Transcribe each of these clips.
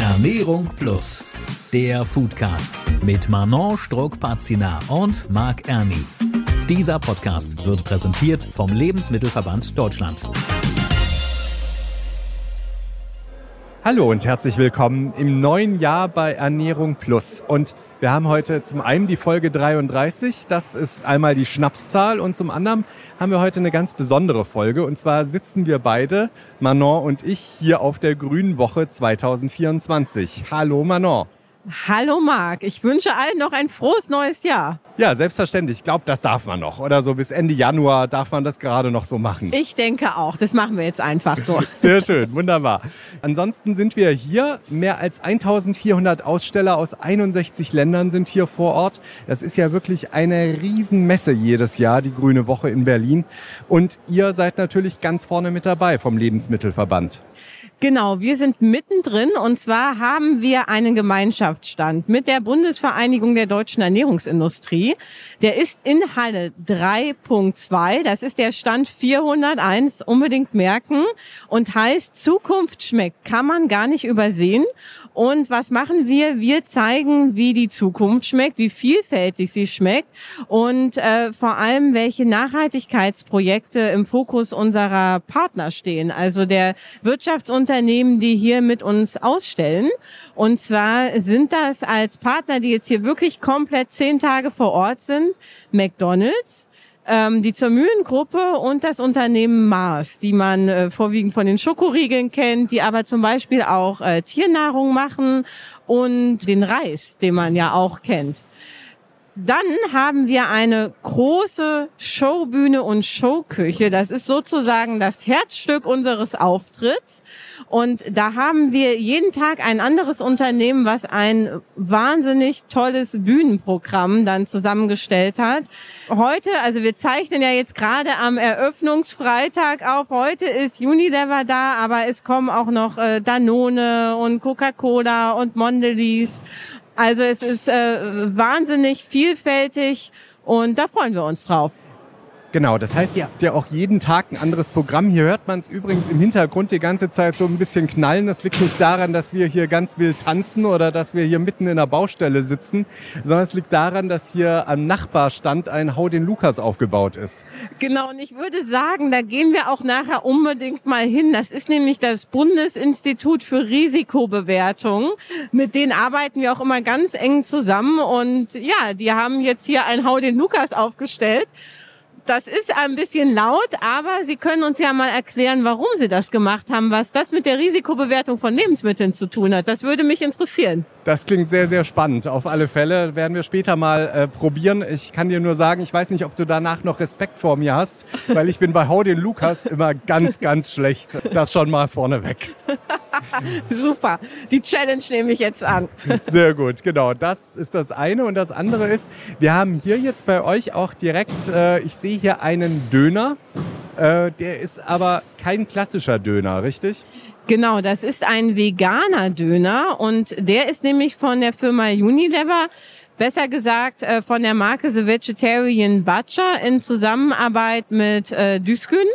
Ernährung Plus, der Foodcast mit Manon Struck-Pazina und Marc Erni. Dieser Podcast wird präsentiert vom Lebensmittelverband Deutschland. Hallo und herzlich willkommen im neuen Jahr bei Ernährung Plus. Und wir haben heute zum einen die Folge 33, das ist einmal die Schnapszahl und zum anderen haben wir heute eine ganz besondere Folge. Und zwar sitzen wir beide, Manon und ich, hier auf der Grünen Woche 2024. Hallo Manon. Hallo Marc, ich wünsche allen noch ein frohes neues Jahr. Ja, selbstverständlich. Ich glaube, das darf man noch. Oder so bis Ende Januar darf man das gerade noch so machen. Ich denke auch. Das machen wir jetzt einfach so. Sehr schön, wunderbar. Ansonsten sind wir hier. Mehr als 1400 Aussteller aus 61 Ländern sind hier vor Ort. Das ist ja wirklich eine Riesenmesse jedes Jahr, die Grüne Woche in Berlin. Und ihr seid natürlich ganz vorne mit dabei vom Lebensmittelverband. Genau, wir sind mittendrin und zwar haben wir einen Gemeinschaftsstand mit der Bundesvereinigung der deutschen Ernährungsindustrie. Der ist in Halle 3.2, das ist der Stand 401, unbedingt merken und heißt Zukunft schmeckt, kann man gar nicht übersehen. Und was machen wir? Wir zeigen, wie die Zukunft schmeckt, wie vielfältig sie schmeckt und äh, vor allem, welche Nachhaltigkeitsprojekte im Fokus unserer Partner stehen, also der Wirtschaftsunternehmen, die hier mit uns ausstellen. Und zwar sind das als Partner, die jetzt hier wirklich komplett zehn Tage vor Ort sind, McDonald's, ähm, die zur Mühlengruppe und das Unternehmen Mars, die man äh, vorwiegend von den Schokoriegeln kennt, die aber zum Beispiel auch äh, Tiernahrung machen und den Reis, den man ja auch kennt. Dann haben wir eine große Showbühne und Showküche. Das ist sozusagen das Herzstück unseres Auftritts. Und da haben wir jeden Tag ein anderes Unternehmen, was ein wahnsinnig tolles Bühnenprogramm dann zusammengestellt hat. Heute, also wir zeichnen ja jetzt gerade am Eröffnungsfreitag auf. Heute ist Unilever da, aber es kommen auch noch äh, Danone und Coca-Cola und Mondelez also es ist äh, wahnsinnig vielfältig und da freuen wir uns drauf. Genau, das heißt, ihr habt ja auch jeden Tag ein anderes Programm. Hier hört man es übrigens im Hintergrund die ganze Zeit so ein bisschen knallen. Das liegt nicht daran, dass wir hier ganz wild tanzen oder dass wir hier mitten in der Baustelle sitzen, sondern es liegt daran, dass hier am Nachbarstand ein Hau den Lukas aufgebaut ist. Genau, und ich würde sagen, da gehen wir auch nachher unbedingt mal hin. Das ist nämlich das Bundesinstitut für Risikobewertung. Mit denen arbeiten wir auch immer ganz eng zusammen und ja, die haben jetzt hier ein Hau den Lukas aufgestellt. Das ist ein bisschen laut, aber Sie können uns ja mal erklären, warum Sie das gemacht haben, was das mit der Risikobewertung von Lebensmitteln zu tun hat. Das würde mich interessieren. Das klingt sehr, sehr spannend. Auf alle Fälle werden wir später mal äh, probieren. Ich kann dir nur sagen, ich weiß nicht, ob du danach noch Respekt vor mir hast, weil ich bin bei Hau den Lukas immer ganz, ganz schlecht. Das schon mal vorneweg. Super. Die Challenge nehme ich jetzt an. Sehr gut, genau. Das ist das eine. Und das andere ist, wir haben hier jetzt bei euch auch direkt, äh, ich sehe hier einen Döner. Äh, der ist aber kein klassischer Döner, richtig? Genau, das ist ein veganer Döner und der ist nämlich von der Firma Unilever besser gesagt äh, von der Marke The Vegetarian Butcher in Zusammenarbeit mit äh, Düskün.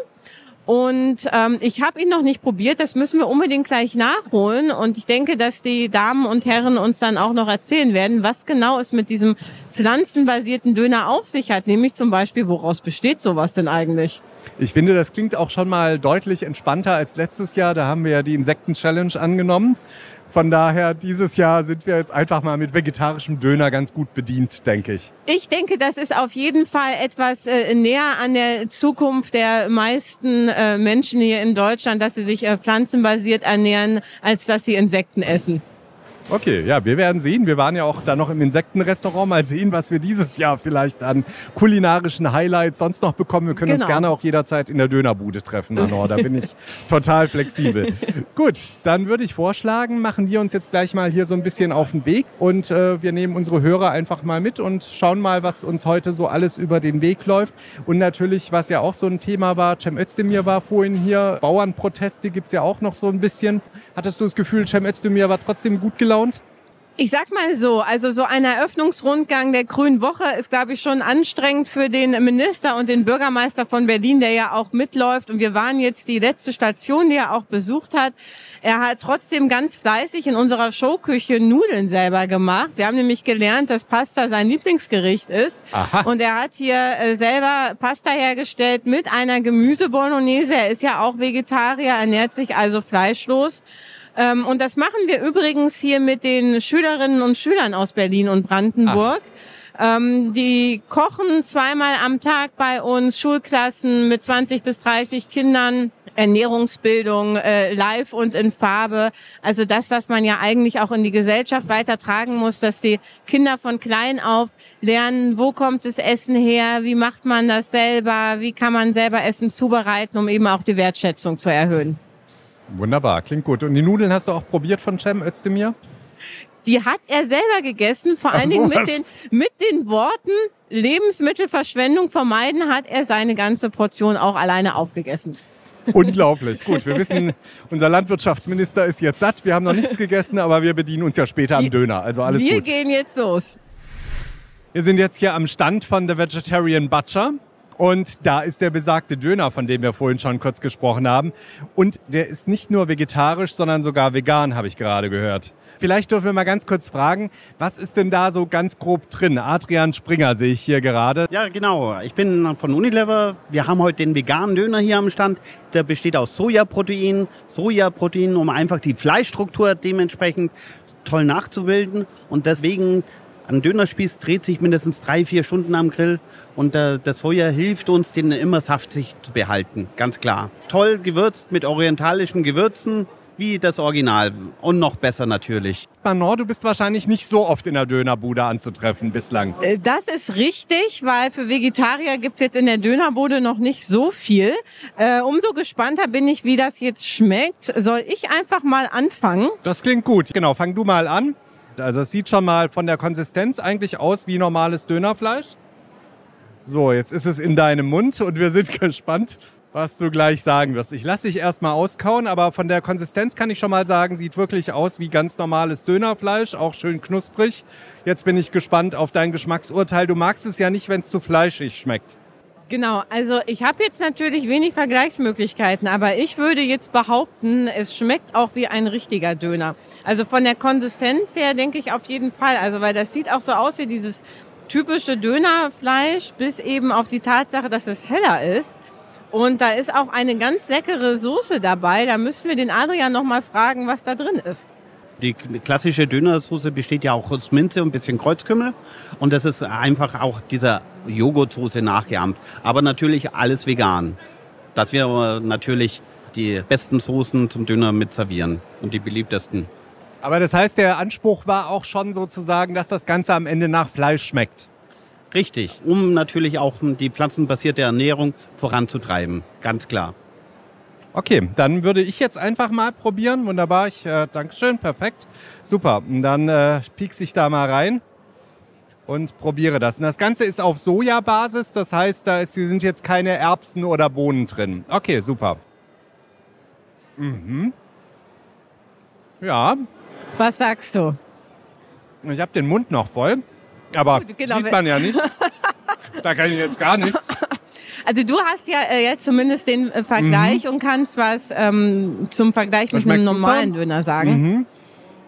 Und ähm, ich habe ihn noch nicht probiert, das müssen wir unbedingt gleich nachholen. Und ich denke, dass die Damen und Herren uns dann auch noch erzählen werden, was genau es mit diesem pflanzenbasierten Döner auf sich hat. Nämlich zum Beispiel, woraus besteht sowas denn eigentlich? Ich finde, das klingt auch schon mal deutlich entspannter als letztes Jahr. Da haben wir ja die Insekten-Challenge angenommen. Von daher, dieses Jahr sind wir jetzt einfach mal mit vegetarischem Döner ganz gut bedient, denke ich. Ich denke, das ist auf jeden Fall etwas äh, näher an der Zukunft der meisten äh, Menschen hier in Deutschland, dass sie sich äh, pflanzenbasiert ernähren, als dass sie Insekten essen. Okay, ja, wir werden sehen. Wir waren ja auch da noch im Insektenrestaurant. Mal sehen, was wir dieses Jahr vielleicht an kulinarischen Highlights sonst noch bekommen. Wir können genau. uns gerne auch jederzeit in der Dönerbude treffen, Anor. Da bin ich total flexibel. Gut, dann würde ich vorschlagen, machen wir uns jetzt gleich mal hier so ein bisschen auf den Weg und äh, wir nehmen unsere Hörer einfach mal mit und schauen mal, was uns heute so alles über den Weg läuft. Und natürlich, was ja auch so ein Thema war, Cem Özdemir war vorhin hier. Bauernproteste gibt's ja auch noch so ein bisschen. Hattest du das Gefühl, Cem Özdemir war trotzdem gut gelaufen? Gelaunt? Ich sag mal so, also so ein Eröffnungsrundgang der Grünen Woche ist, glaube ich, schon anstrengend für den Minister und den Bürgermeister von Berlin, der ja auch mitläuft. Und wir waren jetzt die letzte Station, die er auch besucht hat. Er hat trotzdem ganz fleißig in unserer Showküche Nudeln selber gemacht. Wir haben nämlich gelernt, dass Pasta sein Lieblingsgericht ist. Aha. Und er hat hier äh, selber Pasta hergestellt mit einer Gemüsebolognese. Er ist ja auch Vegetarier, ernährt sich also fleischlos. Ähm, und das machen wir übrigens hier mit den Schülerinnen und Schülern aus Berlin und Brandenburg. Ähm, die kochen zweimal am Tag bei uns, Schulklassen mit 20 bis 30 Kindern. Ernährungsbildung äh, live und in Farbe. Also das, was man ja eigentlich auch in die Gesellschaft weitertragen muss, dass die Kinder von klein auf lernen, wo kommt das Essen her, wie macht man das selber, wie kann man selber Essen zubereiten, um eben auch die Wertschätzung zu erhöhen. Wunderbar, klingt gut. Und die Nudeln hast du auch probiert von Cem Özdemir? Die hat er selber gegessen, vor allen Dingen mit den, mit den Worten Lebensmittelverschwendung vermeiden, hat er seine ganze Portion auch alleine aufgegessen. Unglaublich. Gut, wir wissen, unser Landwirtschaftsminister ist jetzt satt. Wir haben noch nichts gegessen, aber wir bedienen uns ja später am Döner. Also alles wir gut. Wir gehen jetzt los. Wir sind jetzt hier am Stand von The Vegetarian Butcher. Und da ist der besagte Döner, von dem wir vorhin schon kurz gesprochen haben. Und der ist nicht nur vegetarisch, sondern sogar vegan, habe ich gerade gehört. Vielleicht dürfen wir mal ganz kurz fragen, was ist denn da so ganz grob drin? Adrian Springer sehe ich hier gerade. Ja, genau. Ich bin von Unilever. Wir haben heute den veganen Döner hier am Stand. Der besteht aus Sojaprotein. Sojaprotein, um einfach die Fleischstruktur dementsprechend toll nachzubilden. Und deswegen ein Dönerspieß dreht sich mindestens drei, vier Stunden am Grill und der, der Soja hilft uns, den immer saftig zu behalten, ganz klar. Toll gewürzt mit orientalischen Gewürzen, wie das Original und noch besser natürlich. Manon, du bist wahrscheinlich nicht so oft in der Dönerbude anzutreffen bislang. Äh, das ist richtig, weil für Vegetarier gibt's jetzt in der Dönerbude noch nicht so viel. Äh, umso gespannter bin ich, wie das jetzt schmeckt. Soll ich einfach mal anfangen? Das klingt gut. Genau, fang du mal an. Also es sieht schon mal von der Konsistenz eigentlich aus wie normales Dönerfleisch. So, jetzt ist es in deinem Mund und wir sind gespannt, was du gleich sagen wirst. Ich lasse dich erstmal auskauen, aber von der Konsistenz kann ich schon mal sagen, sieht wirklich aus wie ganz normales Dönerfleisch, auch schön knusprig. Jetzt bin ich gespannt auf dein Geschmacksurteil. Du magst es ja nicht, wenn es zu fleischig schmeckt. Genau, also ich habe jetzt natürlich wenig Vergleichsmöglichkeiten, aber ich würde jetzt behaupten, es schmeckt auch wie ein richtiger Döner. Also von der Konsistenz her denke ich auf jeden Fall, also weil das sieht auch so aus wie dieses typische Dönerfleisch, bis eben auf die Tatsache, dass es heller ist. Und da ist auch eine ganz leckere Soße dabei. Da müssen wir den Adrian noch mal fragen, was da drin ist. Die klassische Dönersoße besteht ja auch aus Minze und ein bisschen Kreuzkümmel. Und das ist einfach auch dieser Joghurtsoße nachgeahmt. Aber natürlich alles vegan. Dass wir natürlich die besten Soßen zum Döner mit servieren und die beliebtesten. Aber das heißt, der Anspruch war auch schon sozusagen, dass das Ganze am Ende nach Fleisch schmeckt. Richtig, um natürlich auch die pflanzenbasierte Ernährung voranzutreiben, ganz klar. Okay, dann würde ich jetzt einfach mal probieren. Wunderbar, ich äh, Dankeschön, perfekt, super. Und dann äh, piekse ich da mal rein und probiere das. Und das Ganze ist auf Sojabasis, das heißt, da ist, sind jetzt keine Erbsen oder Bohnen drin. Okay, super. Mhm. Ja. Was sagst du? Ich habe den Mund noch voll, aber Gut, genau. sieht man ja nicht. da kann ich jetzt gar nichts. Also du hast ja äh, jetzt zumindest den äh, Vergleich mhm. und kannst was ähm, zum Vergleich mit einem normalen super. Döner sagen. Mhm.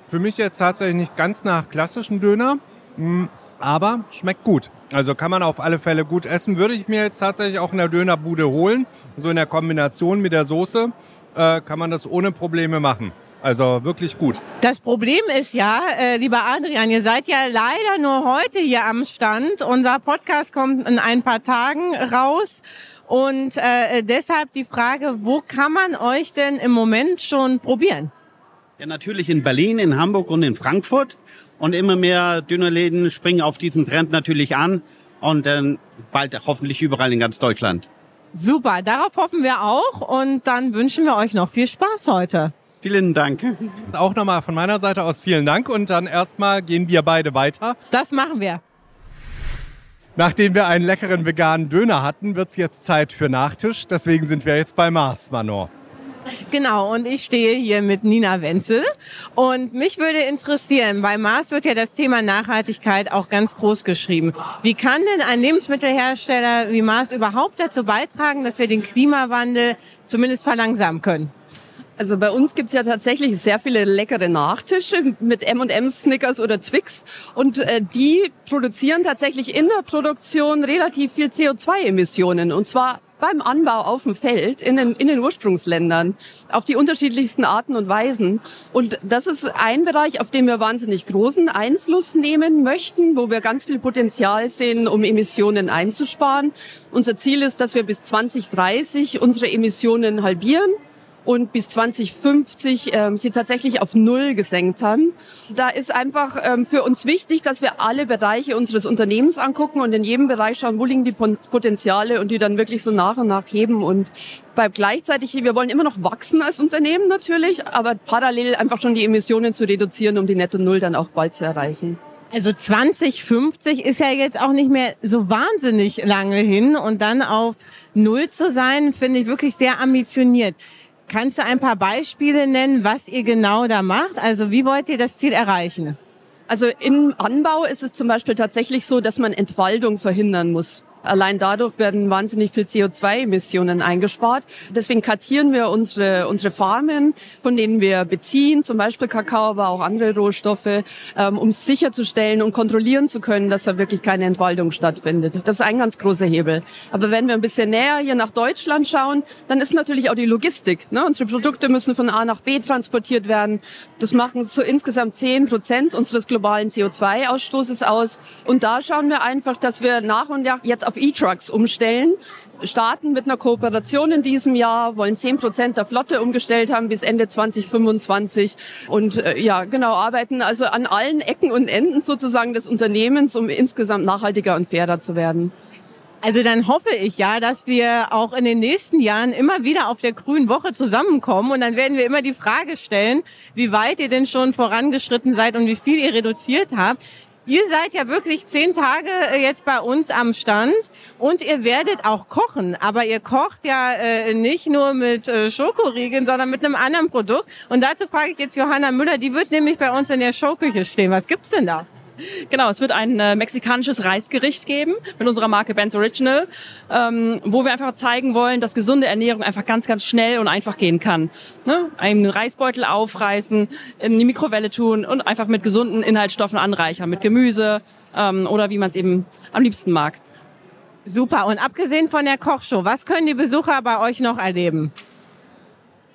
Für mich jetzt tatsächlich nicht ganz nach klassischem Döner, mh, aber schmeckt gut. Also kann man auf alle Fälle gut essen. Würde ich mir jetzt tatsächlich auch in der Dönerbude holen. So in der Kombination mit der Soße äh, kann man das ohne Probleme machen. Also wirklich gut. Das Problem ist ja, äh, lieber Adrian, ihr seid ja leider nur heute hier am Stand. Unser Podcast kommt in ein paar Tagen raus. Und äh, deshalb die Frage, wo kann man euch denn im Moment schon probieren? Ja, natürlich in Berlin, in Hamburg und in Frankfurt. Und immer mehr Dönerläden springen auf diesen Trend natürlich an. Und dann bald hoffentlich überall in ganz Deutschland. Super, darauf hoffen wir auch. Und dann wünschen wir euch noch viel Spaß heute. Vielen Dank. Auch nochmal von meiner Seite aus vielen Dank und dann erstmal gehen wir beide weiter. Das machen wir. Nachdem wir einen leckeren veganen Döner hatten, wird es jetzt Zeit für Nachtisch. Deswegen sind wir jetzt bei Mars, Manon. Genau, und ich stehe hier mit Nina Wenzel. Und mich würde interessieren, bei Mars wird ja das Thema Nachhaltigkeit auch ganz groß geschrieben. Wie kann denn ein Lebensmittelhersteller wie Mars überhaupt dazu beitragen, dass wir den Klimawandel zumindest verlangsamen können? Also bei uns gibt's ja tatsächlich sehr viele leckere Nachtische mit M&M, Snickers oder Twix und äh, die produzieren tatsächlich in der Produktion relativ viel CO2-Emissionen und zwar beim Anbau auf dem Feld in den, in den Ursprungsländern auf die unterschiedlichsten Arten und Weisen. Und das ist ein Bereich, auf dem wir wahnsinnig großen Einfluss nehmen möchten, wo wir ganz viel Potenzial sehen, um Emissionen einzusparen. Unser Ziel ist, dass wir bis 2030 unsere Emissionen halbieren und bis 2050 ähm, sie tatsächlich auf Null gesenkt haben. Da ist einfach ähm, für uns wichtig, dass wir alle Bereiche unseres Unternehmens angucken und in jedem Bereich schauen, wo liegen die Potenziale und die dann wirklich so nach und nach heben und bei gleichzeitig, wir wollen immer noch wachsen als Unternehmen natürlich, aber parallel einfach schon die Emissionen zu reduzieren, um die Netto Null dann auch bald zu erreichen. Also 2050 ist ja jetzt auch nicht mehr so wahnsinnig lange hin und dann auf Null zu sein, finde ich wirklich sehr ambitioniert. Kannst du ein paar Beispiele nennen, was ihr genau da macht? Also wie wollt ihr das Ziel erreichen? Also im Anbau ist es zum Beispiel tatsächlich so, dass man Entwaldung verhindern muss. Allein dadurch werden wahnsinnig viel CO2-Emissionen eingespart. Deswegen kartieren wir unsere, unsere Farmen, von denen wir beziehen, zum Beispiel Kakao, aber auch andere Rohstoffe, ähm, um sicherzustellen und kontrollieren zu können, dass da wirklich keine Entwaldung stattfindet. Das ist ein ganz großer Hebel. Aber wenn wir ein bisschen näher hier nach Deutschland schauen, dann ist natürlich auch die Logistik. Ne? Unsere Produkte müssen von A nach B transportiert werden. Das machen so insgesamt 10 Prozent unseres globalen CO2-Ausstoßes aus. Und da schauen wir einfach, dass wir nach und nach jetzt auf E-Trucks umstellen. Starten mit einer Kooperation in diesem Jahr, wollen 10 Prozent der Flotte umgestellt haben bis Ende 2025 und äh, ja, genau, arbeiten also an allen Ecken und Enden sozusagen des Unternehmens, um insgesamt nachhaltiger und fairer zu werden. Also dann hoffe ich ja, dass wir auch in den nächsten Jahren immer wieder auf der Grünen Woche zusammenkommen und dann werden wir immer die Frage stellen, wie weit ihr denn schon vorangeschritten seid und wie viel ihr reduziert habt. Ihr seid ja wirklich zehn Tage äh, jetzt bei uns am Stand und ihr werdet auch kochen. Aber ihr kocht ja äh, nicht nur mit äh, Schokoriegeln, sondern mit einem anderen Produkt. Und dazu frage ich jetzt Johanna Müller, die wird nämlich bei uns in der Showküche stehen. Was gibt's denn da? Genau, es wird ein äh, mexikanisches Reisgericht geben mit unserer Marke Ben's Original, ähm, wo wir einfach zeigen wollen, dass gesunde Ernährung einfach ganz, ganz schnell und einfach gehen kann. Ne? Einen Reisbeutel aufreißen, in die Mikrowelle tun und einfach mit gesunden Inhaltsstoffen anreichern, mit Gemüse ähm, oder wie man es eben am liebsten mag. Super. Und abgesehen von der Kochshow, was können die Besucher bei euch noch erleben?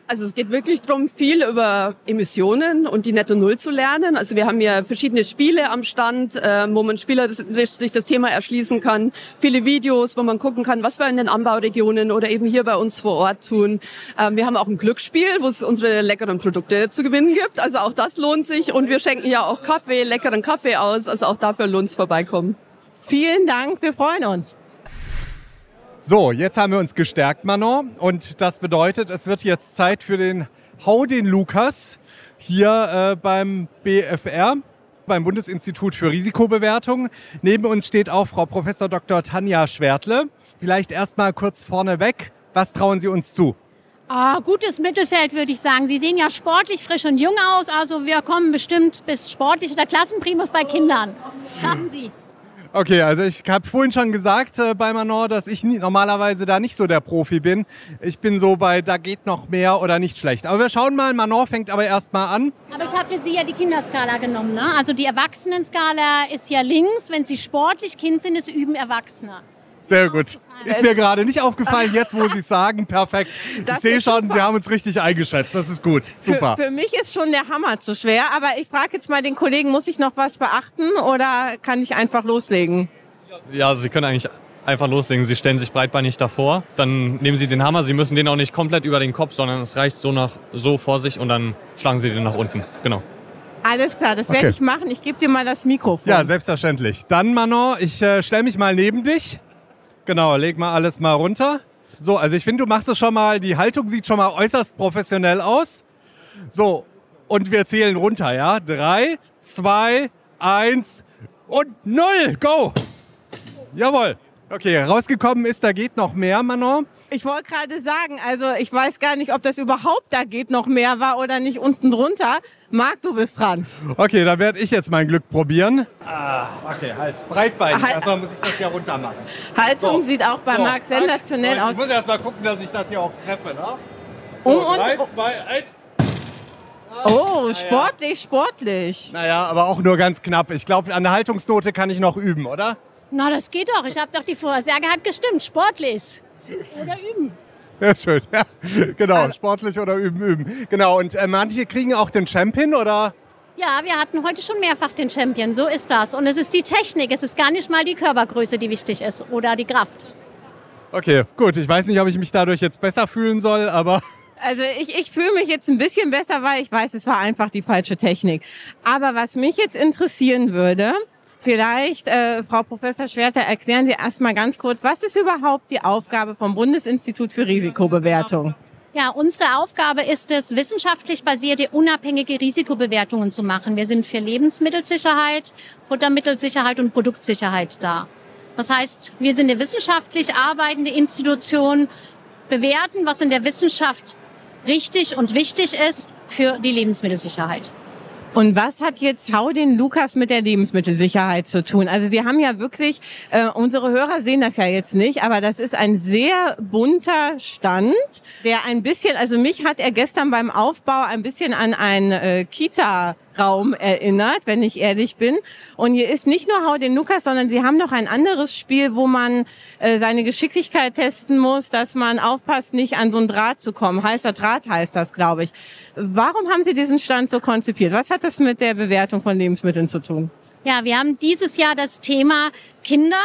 Also es geht wirklich darum, viel über Emissionen und die Netto Null zu lernen. Also wir haben ja verschiedene Spiele am Stand, äh, wo man spielerisch sich das Thema erschließen kann. Viele Videos, wo man gucken kann, was wir in den Anbauregionen oder eben hier bei uns vor Ort tun. Ähm, wir haben auch ein Glücksspiel, wo es unsere leckeren Produkte zu gewinnen gibt. Also auch das lohnt sich. Und wir schenken ja auch Kaffee, leckeren Kaffee aus. Also auch dafür lohnt es vorbeikommen. Vielen Dank, wir freuen uns. So, jetzt haben wir uns gestärkt, Manon. Und das bedeutet, es wird jetzt Zeit für den Hau den Lukas hier äh, beim BFR, beim Bundesinstitut für Risikobewertung. Neben uns steht auch Frau Professor Dr. Tanja Schwertle. Vielleicht erst mal kurz vorneweg. Was trauen Sie uns zu? Ah, gutes Mittelfeld, würde ich sagen. Sie sehen ja sportlich, frisch und jung aus. Also wir kommen bestimmt bis sportlich oder Klassenprimus bei Kindern. Schaffen Sie. Okay, also ich habe vorhin schon gesagt äh, bei Manor, dass ich nie, normalerweise da nicht so der Profi bin. Ich bin so bei, da geht noch mehr oder nicht schlecht. Aber wir schauen mal, Manor fängt aber erst mal an. Aber ich habe für Sie ja die Kinderskala genommen. Ne? Also die Erwachsenenskala ist ja links. Wenn Sie sportlich Kind sind, ist Üben Erwachsener. Sehr gut. Ist mir gerade nicht aufgefallen, jetzt wo Sie es sagen, perfekt. Das ich sehe schon, super. Sie haben uns richtig eingeschätzt. Das ist gut. Super. Für, für, mich ist schon der Hammer zu schwer, aber ich frage jetzt mal den Kollegen, muss ich noch was beachten oder kann ich einfach loslegen? Ja, also Sie können eigentlich einfach loslegen. Sie stellen sich breitbeinig davor, dann nehmen Sie den Hammer. Sie müssen den auch nicht komplett über den Kopf, sondern es reicht so nach so vor sich und dann schlagen Sie den nach unten. Genau. Alles klar, das werde okay. ich machen. Ich gebe dir mal das Mikrofon. Ja, selbstverständlich. Dann, Manon, ich äh, stelle mich mal neben dich. Genau, leg mal alles mal runter. So, also ich finde, du machst es schon mal, die Haltung sieht schon mal äußerst professionell aus. So, und wir zählen runter, ja? Drei, zwei, eins und null. Go! Jawohl. Okay, rausgekommen ist, da geht noch mehr, Manon. Ich wollte gerade sagen, also ich weiß gar nicht, ob das überhaupt da geht noch mehr war oder nicht unten drunter. Marc, du bist dran. Okay, dann werde ich jetzt mein Glück probieren. Ah, okay, halt. Breitbeinig, halt. also muss ich das hier runter machen. Haltung so. sieht auch bei so. Marc sensationell aus. Ich muss erst mal gucken, dass ich das hier auch treffe, ne? So, um drei, zwei, eins. Oh, sportlich, sportlich. Naja, aber auch nur ganz knapp. Ich glaube, an der Haltungsnote kann ich noch üben, oder? Na, das geht doch. Ich habe doch die Vorhersage hat gestimmt. Sportlich. Oder üben. Sehr schön, ja. Genau, sportlich oder üben, üben. Genau, und äh, manche kriegen auch den Champion, oder? Ja, wir hatten heute schon mehrfach den Champion, so ist das. Und es ist die Technik, es ist gar nicht mal die Körpergröße, die wichtig ist oder die Kraft. Okay, gut. Ich weiß nicht, ob ich mich dadurch jetzt besser fühlen soll, aber also ich, ich fühle mich jetzt ein bisschen besser, weil ich weiß, es war einfach die falsche Technik. Aber was mich jetzt interessieren würde, vielleicht, äh, Frau Professor Schwerter, erklären Sie erstmal ganz kurz, was ist überhaupt die Aufgabe vom Bundesinstitut für Risikobewertung? Ja, unsere Aufgabe ist es, wissenschaftlich basierte, unabhängige Risikobewertungen zu machen. Wir sind für Lebensmittelsicherheit, Futtermittelsicherheit und Produktsicherheit da. Das heißt, wir sind eine wissenschaftlich arbeitende Institution, bewerten, was in der Wissenschaft richtig und wichtig ist für die Lebensmittelsicherheit. Und was hat jetzt Hau den Lukas mit der Lebensmittelsicherheit zu tun? Also Sie haben ja wirklich, äh, unsere Hörer sehen das ja jetzt nicht, aber das ist ein sehr bunter Stand, der ein bisschen, also mich hat er gestern beim Aufbau ein bisschen an ein äh, Kita Raum erinnert, wenn ich ehrlich bin. Und hier ist nicht nur Hau den Lukas, sondern sie haben noch ein anderes Spiel, wo man äh, seine Geschicklichkeit testen muss, dass man aufpasst, nicht an so ein Draht zu kommen. Heißer Draht heißt das, glaube ich. Warum haben Sie diesen Stand so konzipiert? Was hat das mit der Bewertung von Lebensmitteln zu tun? Ja, wir haben dieses Jahr das Thema Kinder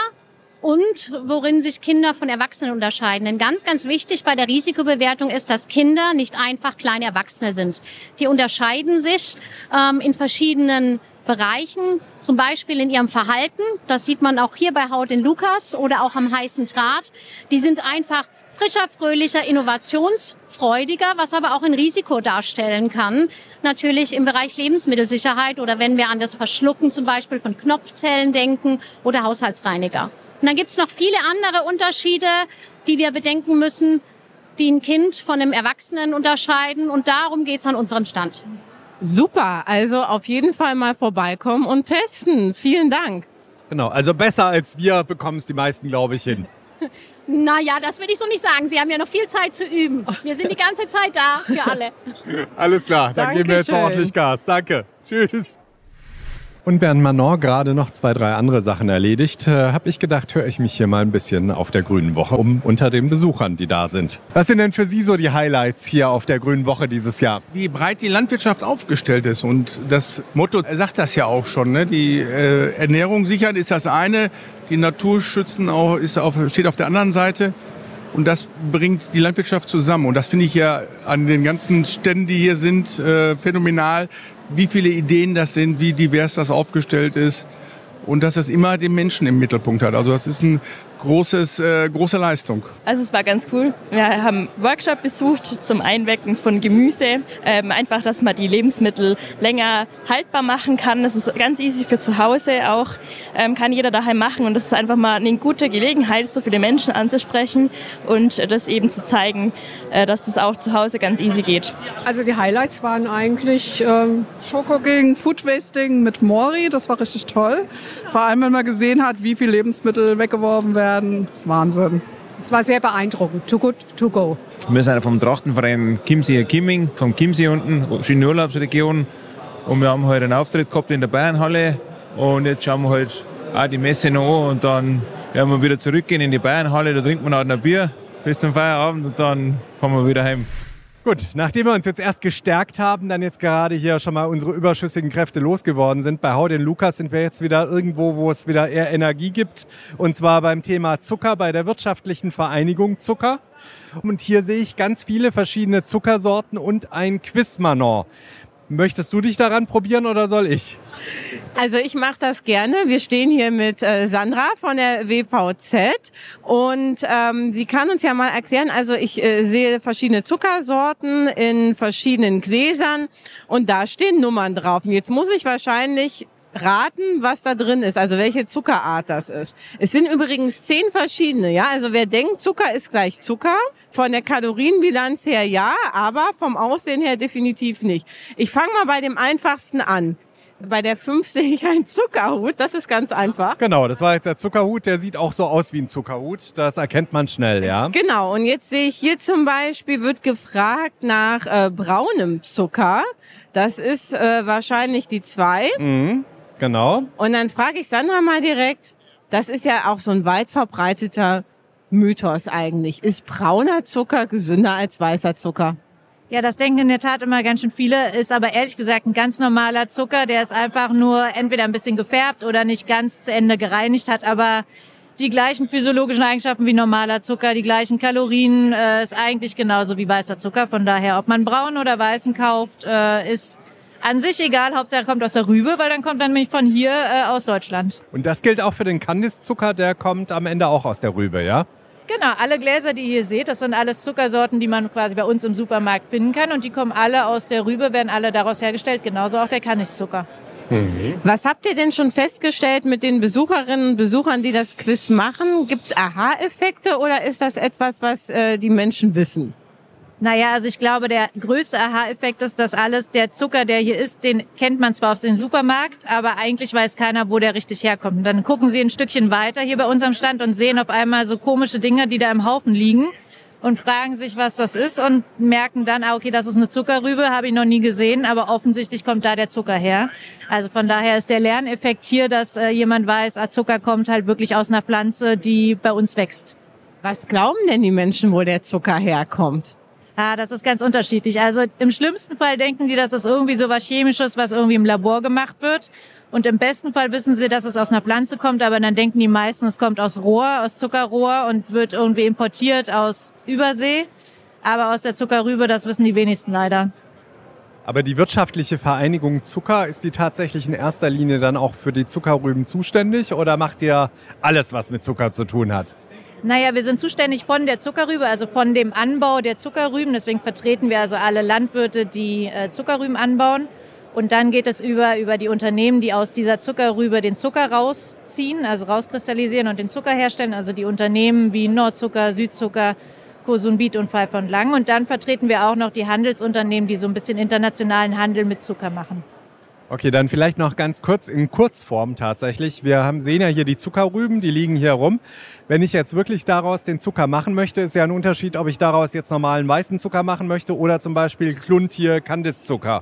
und worin sich Kinder von Erwachsenen unterscheiden. Denn ganz, ganz wichtig bei der Risikobewertung ist, dass Kinder nicht einfach kleine Erwachsene sind. Die unterscheiden sich ähm, in verschiedenen Bereichen, zum Beispiel in ihrem Verhalten. Das sieht man auch hier bei Haut in Lukas oder auch am heißen Draht. Die sind einfach frischer, fröhlicher, innovationsfreudiger, was aber auch ein Risiko darstellen kann. Natürlich im Bereich Lebensmittelsicherheit oder wenn wir an das Verschlucken zum Beispiel von Knopfzellen denken oder Haushaltsreiniger. Und dann gibt's noch viele andere Unterschiede, die wir bedenken müssen, die ein Kind von einem Erwachsenen unterscheiden. Und darum geht's an unserem Stand. Super, also auf jeden Fall mal vorbeikommen und testen. Vielen Dank. Genau, also besser als wir bekommen es die meisten, glaube ich, hin. Naja, das will ich so nicht sagen. Sie haben ja noch viel Zeit zu üben. Wir sind die ganze Zeit da für alle. Alles klar, dann Dankeschön. geben wir jetzt ordentlich Gas. Danke. Tschüss. Und während Manon gerade noch zwei, drei andere Sachen erledigt, äh, habe ich gedacht, höre ich mich hier mal ein bisschen auf der Grünen Woche um unter den Besuchern, die da sind. Was sind denn für Sie so die Highlights hier auf der Grünen Woche dieses Jahr? Wie breit die Landwirtschaft aufgestellt ist. Und das Motto sagt das ja auch schon. Ne? Die äh, Ernährung sichern ist das eine, die Natur schützen auch, ist auf, steht auf der anderen Seite. Und das bringt die Landwirtschaft zusammen. Und das finde ich ja an den ganzen Ständen, die hier sind, äh, phänomenal, wie viele Ideen das sind, wie divers das aufgestellt ist und dass es immer den Menschen im Mittelpunkt hat. Also das ist ein großes, äh, große Leistung. Also es war ganz cool. Wir haben Workshop besucht zum Einwecken von Gemüse. Ähm, einfach, dass man die Lebensmittel länger haltbar machen kann. Das ist ganz easy für zu Hause auch. Ähm, kann jeder daheim machen und das ist einfach mal eine gute Gelegenheit, so viele Menschen anzusprechen und das eben zu zeigen, äh, dass das auch zu Hause ganz easy geht. Also die Highlights waren eigentlich ähm, Schoko gegen Food Wasting mit Mori. Das war richtig toll. Vor allem, wenn man gesehen hat, wie viele Lebensmittel weggeworfen werden werden. Das ist Wahnsinn. Es war sehr beeindruckend. Too good to go. Wir sind vom Trachtenverein Chiemsee Kimming, vom Chiemsee unten, schöne Urlaubsregion. Und wir haben heute halt einen Auftritt gehabt in der Bayernhalle. Und jetzt schauen wir halt auch die Messe noch an. Und dann werden wir wieder zurückgehen in die Bayernhalle. Da trinken wir noch ein Bier bis zum Feierabend und dann fahren wir wieder heim. Gut, nachdem wir uns jetzt erst gestärkt haben, dann jetzt gerade hier schon mal unsere überschüssigen Kräfte losgeworden sind, bei Hau den Lukas sind wir jetzt wieder irgendwo, wo es wieder eher Energie gibt. Und zwar beim Thema Zucker, bei der wirtschaftlichen Vereinigung Zucker. Und hier sehe ich ganz viele verschiedene Zuckersorten und ein Quizmanon. Möchtest du dich daran probieren oder soll ich? Also ich mache das gerne. Wir stehen hier mit äh, Sandra von der WVZ und ähm, sie kann uns ja mal erklären, also ich äh, sehe verschiedene Zuckersorten in verschiedenen Gläsern und da stehen Nummern drauf. Und jetzt muss ich wahrscheinlich raten, was da drin ist, also welche Zuckerart das ist. Es sind übrigens zehn verschiedene, ja. Also wer denkt, Zucker ist gleich Zucker, von der Kalorienbilanz her ja, aber vom Aussehen her definitiv nicht. Ich fange mal bei dem einfachsten an. Bei der 5 sehe ich einen Zuckerhut. Das ist ganz einfach. Genau, das war jetzt der Zuckerhut. Der sieht auch so aus wie ein Zuckerhut. Das erkennt man schnell, ja. Genau. Und jetzt sehe ich hier zum Beispiel, wird gefragt nach äh, braunem Zucker. Das ist äh, wahrscheinlich die 2. Mhm, genau. Und dann frage ich Sandra mal direkt, das ist ja auch so ein weit verbreiteter Mythos eigentlich. Ist brauner Zucker gesünder als weißer Zucker? Ja, das denken in der Tat immer ganz schön viele, ist aber ehrlich gesagt ein ganz normaler Zucker, der ist einfach nur entweder ein bisschen gefärbt oder nicht ganz zu Ende gereinigt hat, aber die gleichen physiologischen Eigenschaften wie normaler Zucker, die gleichen Kalorien, äh, ist eigentlich genauso wie weißer Zucker. Von daher, ob man braun oder weißen kauft, äh, ist an sich egal, Hauptsache kommt aus der Rübe, weil dann kommt dann nämlich von hier äh, aus Deutschland. Und das gilt auch für den Kandiszucker, der kommt am Ende auch aus der Rübe, ja? Genau, alle Gläser, die ihr hier seht, das sind alles Zuckersorten, die man quasi bei uns im Supermarkt finden kann. Und die kommen alle aus der Rübe, werden alle daraus hergestellt, genauso auch der Kanisterzucker. Mhm. Was habt ihr denn schon festgestellt mit den Besucherinnen und Besuchern, die das Quiz machen? Gibt es Aha-Effekte oder ist das etwas, was äh, die Menschen wissen? Naja, also ich glaube, der größte Aha-Effekt ist, dass alles, der Zucker, der hier ist, den kennt man zwar aus dem Supermarkt, aber eigentlich weiß keiner, wo der richtig herkommt. Und dann gucken sie ein Stückchen weiter hier bei unserem Stand und sehen auf einmal so komische Dinge, die da im Haufen liegen und fragen sich, was das ist und merken dann, ah, okay, das ist eine Zuckerrübe, habe ich noch nie gesehen, aber offensichtlich kommt da der Zucker her. Also von daher ist der Lerneffekt hier, dass äh, jemand weiß, ah, Zucker kommt halt wirklich aus einer Pflanze, die bei uns wächst. Was glauben denn die Menschen, wo der Zucker herkommt? Ah, das ist ganz unterschiedlich. Also im schlimmsten Fall denken die, dass es irgendwie so was Chemisches, was irgendwie im Labor gemacht wird. Und im besten Fall wissen sie, dass es aus einer Pflanze kommt, aber dann denken die meisten, es kommt aus Rohr, aus Zuckerrohr und wird irgendwie importiert aus Übersee. Aber aus der Zuckerrübe, das wissen die wenigsten leider. Aber die wirtschaftliche Vereinigung Zucker, ist die tatsächlich in erster Linie dann auch für die Zuckerrüben zuständig oder macht ihr alles, was mit Zucker zu tun hat? Naja, wir sind zuständig von der Zuckerrübe, also von dem Anbau der Zuckerrüben. Deswegen vertreten wir also alle Landwirte, die äh, Zuckerrüben anbauen. Und dann geht es über, über die Unternehmen, die aus dieser Zuckerrübe den Zucker rausziehen, also rauskristallisieren und den Zucker herstellen. Also die Unternehmen wie Nordzucker, Südzucker, Kosunbit und Pfeiffer und Lang. Und dann vertreten wir auch noch die Handelsunternehmen, die so ein bisschen internationalen Handel mit Zucker machen. Okay, dann vielleicht noch ganz kurz in Kurzform tatsächlich. Wir haben, sehen ja hier die Zuckerrüben, die liegen hier rum. Wenn ich jetzt wirklich daraus den Zucker machen möchte, ist ja ein Unterschied, ob ich daraus jetzt normalen weißen Zucker machen möchte oder zum Beispiel Kluntier Kandiszucker.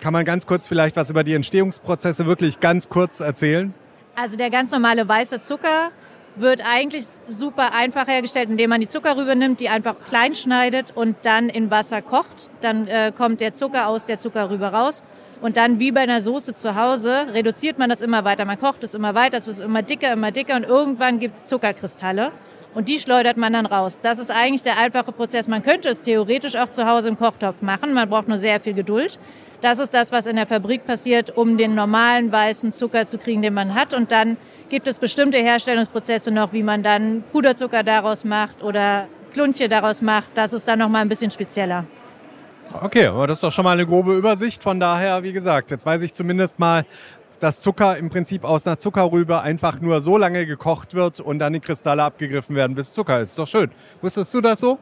Kann man ganz kurz vielleicht was über die Entstehungsprozesse wirklich ganz kurz erzählen? Also der ganz normale weiße Zucker wird eigentlich super einfach hergestellt, indem man die Zuckerrübe nimmt, die einfach klein schneidet und dann in Wasser kocht. Dann äh, kommt der Zucker aus der Zuckerrübe raus und dann wie bei einer Soße zu Hause reduziert man das immer weiter. Man kocht es immer weiter, es wird immer dicker, immer dicker und irgendwann gibt es Zuckerkristalle. Und die schleudert man dann raus. Das ist eigentlich der einfache Prozess. Man könnte es theoretisch auch zu Hause im Kochtopf machen. Man braucht nur sehr viel Geduld. Das ist das, was in der Fabrik passiert, um den normalen weißen Zucker zu kriegen, den man hat. Und dann gibt es bestimmte Herstellungsprozesse noch, wie man dann Puderzucker daraus macht oder Kluntje daraus macht. Das ist dann noch mal ein bisschen spezieller. Okay, aber das ist doch schon mal eine grobe Übersicht. Von daher, wie gesagt, jetzt weiß ich zumindest mal, dass Zucker im Prinzip aus einer Zuckerrübe einfach nur so lange gekocht wird und dann die Kristalle abgegriffen werden, bis Zucker ist. Ist doch schön. Wusstest du das so?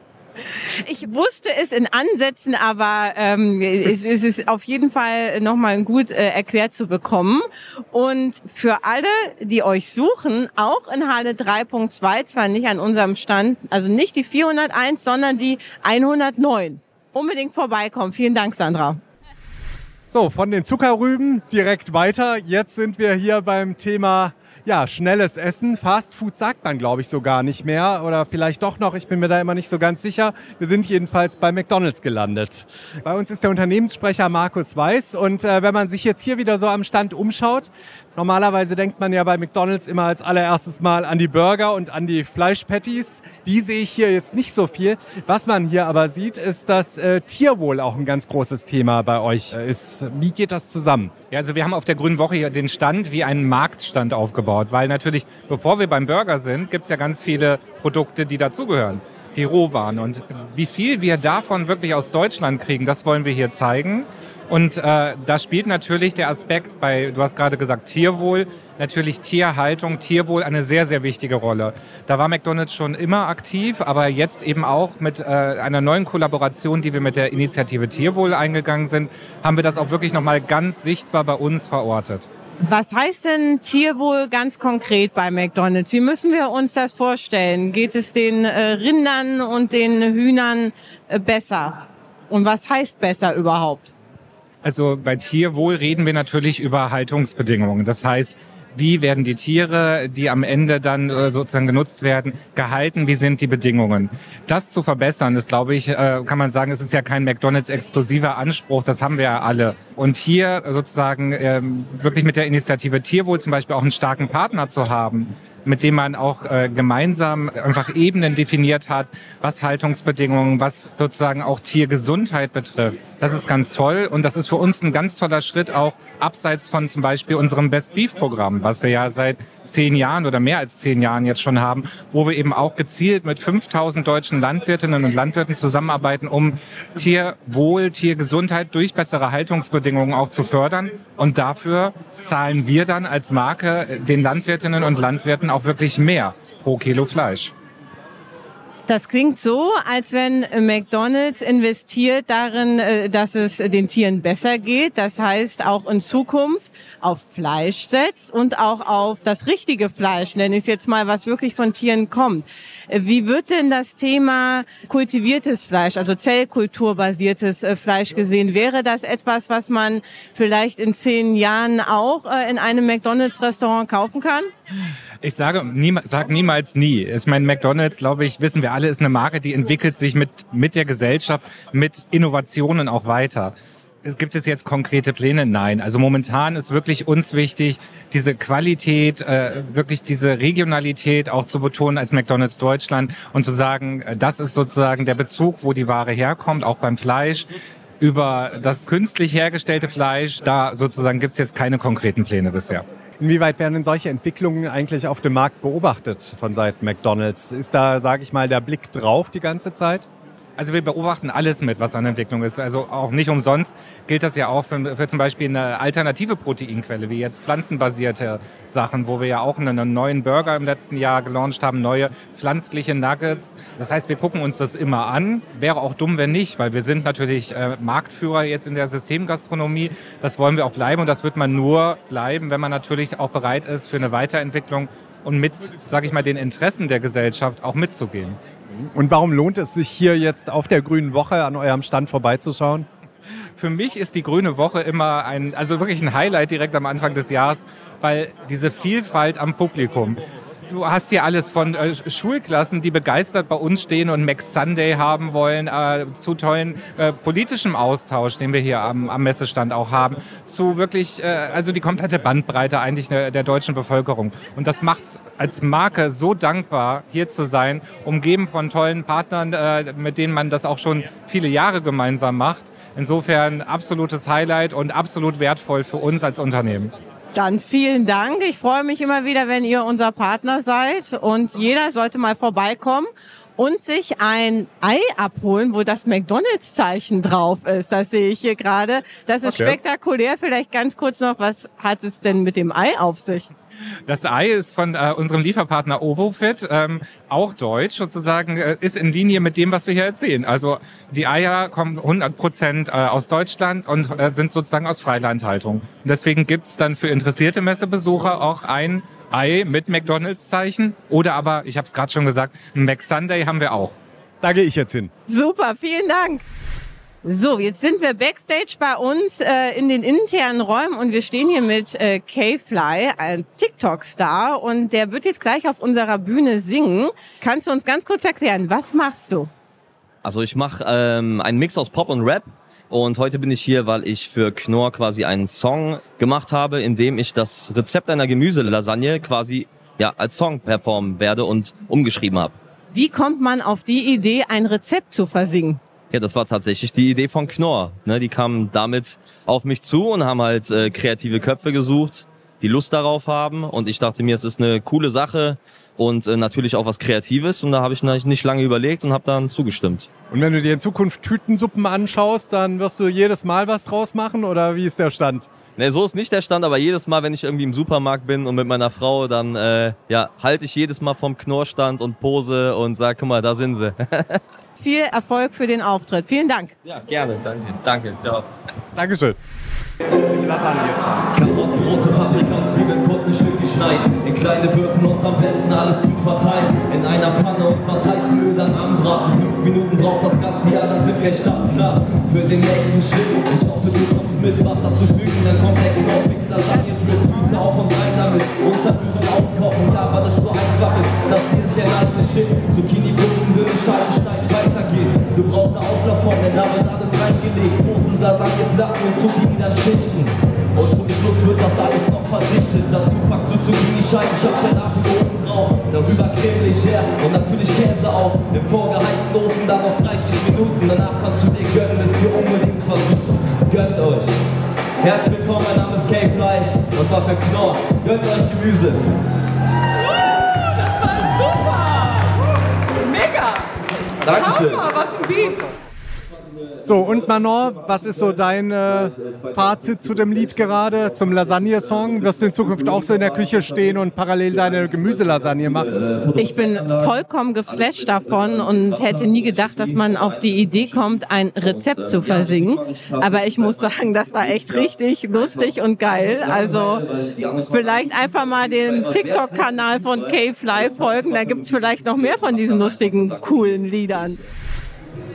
Ich wusste es in Ansätzen, aber ähm, es, es ist auf jeden Fall nochmal gut äh, erklärt zu bekommen. Und für alle, die euch suchen, auch in Halle 3.2, zwar nicht an unserem Stand, also nicht die 401, sondern die 109 unbedingt vorbeikommen. Vielen Dank, Sandra. So, von den Zuckerrüben direkt weiter. Jetzt sind wir hier beim Thema ja, schnelles Essen. Fast Food sagt man, glaube ich, sogar nicht mehr. Oder vielleicht doch noch. Ich bin mir da immer nicht so ganz sicher. Wir sind jedenfalls bei McDonalds gelandet. Bei uns ist der Unternehmenssprecher Markus Weiß. Und äh, wenn man sich jetzt hier wieder so am Stand umschaut, Normalerweise denkt man ja bei McDonald's immer als allererstes Mal an die Burger und an die Fleischpatties. Die sehe ich hier jetzt nicht so viel. Was man hier aber sieht, ist, dass äh, Tierwohl auch ein ganz großes Thema bei euch äh, ist. Wie geht das zusammen? Ja, also wir haben auf der Grünen Woche hier den Stand wie einen Marktstand aufgebaut, weil natürlich, bevor wir beim Burger sind, gibt es ja ganz viele Produkte, die dazugehören die Rohwaren. Und wie viel wir davon wirklich aus Deutschland kriegen, das wollen wir hier zeigen. Und äh, da spielt natürlich der Aspekt bei, du hast gerade gesagt, Tierwohl, natürlich Tierhaltung, Tierwohl eine sehr, sehr wichtige Rolle. Da war McDonald's schon immer aktiv, aber jetzt eben auch mit äh, einer neuen Kollaboration, die wir mit der Initiative Tierwohl eingegangen sind, haben wir das auch wirklich nochmal ganz sichtbar bei uns verortet. Was heißt denn Tierwohl ganz konkret bei McDonald's? Wie müssen wir uns das vorstellen? Geht es den äh, Rindern und den Hühnern äh, besser? Und was heißt besser überhaupt? Also bei Tierwohl reden wir natürlich über Haltungsbedingungen. Das heißt, wie werden die Tiere, die am Ende dann äh, sozusagen genutzt werden, gehalten, wie sind die Bedingungen. Das zu verbessern, ist, glaube ich, äh, kann man sagen, es ist ja kein McDonalds-exklusiver Anspruch, das haben wir ja alle. Und hier sozusagen ähm, wirklich mit der Initiative Tierwohl zum Beispiel auch einen starken Partner zu haben, mit dem man auch äh, gemeinsam einfach Ebenen definiert hat, was Haltungsbedingungen, was sozusagen auch Tiergesundheit betrifft. Das ist ganz toll und das ist für uns ein ganz toller Schritt auch abseits von zum Beispiel unserem Best Beef Programm, was wir ja seit zehn Jahren oder mehr als zehn Jahren jetzt schon haben, wo wir eben auch gezielt mit 5000 deutschen Landwirtinnen und Landwirten zusammenarbeiten, um Tierwohl, Tiergesundheit durch bessere Haltungsbedingungen auch zu fördern. Und dafür zahlen wir dann als Marke den Landwirtinnen und Landwirten auch wirklich mehr pro Kilo Fleisch. Das klingt so, als wenn McDonald's investiert darin, äh, dass es den Tieren besser geht. Das heißt, auch in Zukunft auf Fleisch setzt und auch auf das richtige Fleisch, nenne ich es jetzt mal, was wirklich von Tieren kommt. Wie wird denn das Thema kultiviertes Fleisch, also zellkulturbasiertes äh, Fleisch gesehen? Wäre das etwas, was man vielleicht in zehn Jahren auch äh, in einem McDonald's-Restaurant kaufen kann? Ich sage nie, sag niemals nie. Ich meine, McDonald's, glaube ich, wissen wir alle, ist eine Marke, die entwickelt sich mit, mit der Gesellschaft, mit Innovationen auch weiter. Gibt es jetzt konkrete Pläne? Nein. Also momentan ist wirklich uns wichtig, diese Qualität, äh, wirklich diese Regionalität auch zu betonen als McDonald's Deutschland und zu sagen, äh, das ist sozusagen der Bezug, wo die Ware herkommt, auch beim Fleisch. Über das künstlich hergestellte Fleisch, da sozusagen gibt es jetzt keine konkreten Pläne bisher. Inwieweit werden denn solche Entwicklungen eigentlich auf dem Markt beobachtet von Seiten McDonald's? Ist da, sage ich mal, der Blick drauf die ganze Zeit? Also wir beobachten alles mit, was an Entwicklung ist. Also auch nicht umsonst gilt das ja auch für, für zum Beispiel eine alternative Proteinquelle, wie jetzt pflanzenbasierte Sachen, wo wir ja auch einen neuen Burger im letzten Jahr gelauncht haben, neue pflanzliche Nuggets. Das heißt, wir gucken uns das immer an. Wäre auch dumm, wenn nicht, weil wir sind natürlich äh, Marktführer jetzt in der Systemgastronomie. Das wollen wir auch bleiben und das wird man nur bleiben, wenn man natürlich auch bereit ist für eine Weiterentwicklung und mit, sage ich mal, den Interessen der Gesellschaft auch mitzugehen. Und warum lohnt es sich hier jetzt auf der Grünen Woche an eurem Stand vorbeizuschauen? Für mich ist die Grüne Woche immer ein, also wirklich ein Highlight direkt am Anfang des Jahres, weil diese Vielfalt am Publikum. Du hast hier alles von äh, Schulklassen, die begeistert bei uns stehen und Max Sunday haben wollen, äh, zu tollen äh, politischem Austausch, den wir hier am, am Messestand auch haben, zu wirklich, äh, also die komplette Bandbreite eigentlich der, der deutschen Bevölkerung. Und das macht's als Marke so dankbar, hier zu sein, umgeben von tollen Partnern, äh, mit denen man das auch schon viele Jahre gemeinsam macht. Insofern absolutes Highlight und absolut wertvoll für uns als Unternehmen. Dann vielen Dank. Ich freue mich immer wieder, wenn ihr unser Partner seid und jeder sollte mal vorbeikommen und sich ein Ei abholen, wo das McDonalds-Zeichen drauf ist. Das sehe ich hier gerade. Das ist okay. spektakulär. Vielleicht ganz kurz noch, was hat es denn mit dem Ei auf sich? Das Ei ist von äh, unserem Lieferpartner OvoFit, ähm, auch deutsch sozusagen, äh, ist in Linie mit dem, was wir hier erzählen. Also die Eier kommen 100 Prozent äh, aus Deutschland und äh, sind sozusagen aus Freilandhaltung. Und deswegen gibt's dann für interessierte Messebesucher auch ein Ei mit McDonalds-Zeichen. Oder aber, ich habe es gerade schon gesagt, ein McSunday haben wir auch. Da gehe ich jetzt hin. Super, vielen Dank. So, jetzt sind wir backstage bei uns äh, in den internen Räumen und wir stehen hier mit äh, K-Fly, ein TikTok-Star und der wird jetzt gleich auf unserer Bühne singen. Kannst du uns ganz kurz erklären, was machst du? Also ich mache ähm, einen Mix aus Pop und Rap und heute bin ich hier, weil ich für Knorr quasi einen Song gemacht habe, in dem ich das Rezept einer Gemüselasagne quasi ja als Song performen werde und umgeschrieben habe. Wie kommt man auf die Idee, ein Rezept zu versiingen? Ja, das war tatsächlich die Idee von Knorr. Ne, die kamen damit auf mich zu und haben halt äh, kreative Köpfe gesucht, die Lust darauf haben. Und ich dachte mir, es ist eine coole Sache, und äh, natürlich auch was Kreatives. Und da habe ich nicht lange überlegt und habe dann zugestimmt. Und wenn du dir in Zukunft Tütensuppen anschaust, dann wirst du jedes Mal was draus machen oder wie ist der Stand? Ne, so ist nicht der Stand, aber jedes Mal, wenn ich irgendwie im Supermarkt bin und mit meiner Frau, dann äh, ja, halte ich jedes Mal vom Knorrstand und pose und sage, guck mal, da sind sie. Viel Erfolg für den Auftritt. Vielen Dank. Ja, gerne. Danke. Danke. Ciao. Dankeschön. Lasagne Karotten, rote Paprika und Zwiebeln kurz in Stücke schneiden. In kleine Würfel und am besten alles gut verteilen. In einer Pfanne und was heißt Öl dann anbraten. Fünf Minuten braucht das ganze Jahr, dann sind wir startklar für den nächsten Schritt. Ich hoffe, du kommst mit Wasser zu fügen. Dann kommt der Knorrfix, Lasagne, Drip, Tüte auf und rein damit. Unterrühren, aufkochen, ja, weil es so einfach ist. Das hier ist der nice Shit. Zucchini putzen, dünne Scheiben schneiden, weiter geht's. Du brauchst eine Auflaufform, denn da wird alles reingelegt. Soße, Lasagne, Platten und Zucchini dann Schichten. Und zum Schluss wird das alles noch verdichtet. Dazu packst du Zucchini-Scheiben, Schachtelnachen oben drauf. Darüber creme leger und natürlich Käse auch. Im vorgeheizten Ofen dann noch 30 Minuten. Danach kannst du dir gönnen, es dir unbedingt versuchen. Gönnt euch. Herzlich willkommen, mein Name ist K-Fly. Das war für Knorr. Gönnt euch Gemüse. Das war super! Mega! Dankeschön. Hammer, was ein Beat! So, und Manon, was ist so dein äh, Fazit zu dem Lied gerade, zum Lasagne-Song? Wirst du in Zukunft auch so in der Küche stehen und parallel deine Gemüselasagne machen? Ich bin vollkommen geflasht davon und hätte nie gedacht, dass man auf die Idee kommt, ein Rezept zu versingen. Aber ich muss sagen, das war echt richtig lustig und geil. Also vielleicht einfach mal dem TikTok-Kanal von K-Fly folgen, da gibt's vielleicht noch mehr von diesen lustigen, coolen Liedern.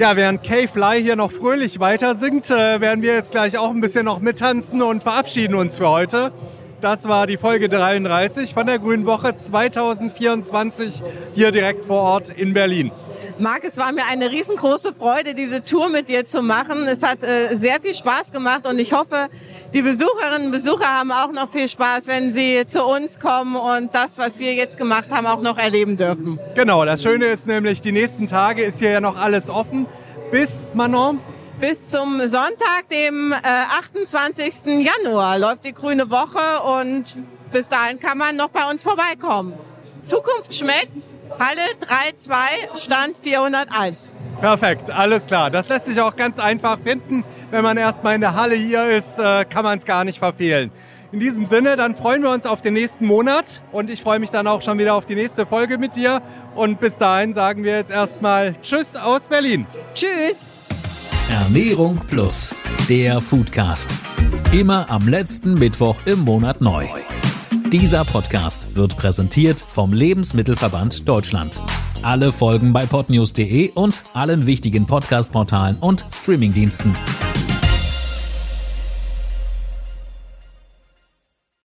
Ja, während K-Fly hier noch fröhlich weiter singt, äh, werden wir jetzt gleich auch ein bisschen noch mittanzen und verabschieden uns für heute. Das war die Folge 33 von der Grünen Woche 2024 hier direkt vor Ort in Berlin. Marc, es war mir eine riesengroße Freude, diese Tour mit dir zu machen. Es hat äh, sehr viel Spaß gemacht und ich hoffe, die Besucherinnen und Besucher haben auch noch viel Spaß, wenn sie zu uns kommen und das, was wir jetzt gemacht haben, auch noch erleben dürfen. Genau, das Schöne ist nämlich, die nächsten Tage ist hier ja noch alles offen. Bis, Manon? Bis zum Sonntag, dem äh, 28. Januar, läuft die Grüne Woche und bis dahin kann man noch bei uns vorbeikommen. Zukunft schmeckt. Halle 3.2, Stand 401. Perfekt, alles klar. Das lässt sich auch ganz einfach finden. Wenn man erstmal in der Halle hier ist, äh, kann man es gar nicht verfehlen. In diesem Sinne, dann freuen wir uns auf den nächsten Monat und ich freue mich dann auch schon wieder auf die nächste Folge mit dir. Und bis dahin sagen wir jetzt erstmal Tschüss aus Berlin. Tschüss. Ernährung Plus, der Foodcast. Immer am letzten Mittwoch im Monat neu. Dieser Podcast wird präsentiert vom Lebensmittelverband Deutschland. Alle Folgen bei podnews.de und allen wichtigen Podcast-Portalen und Streamingdiensten.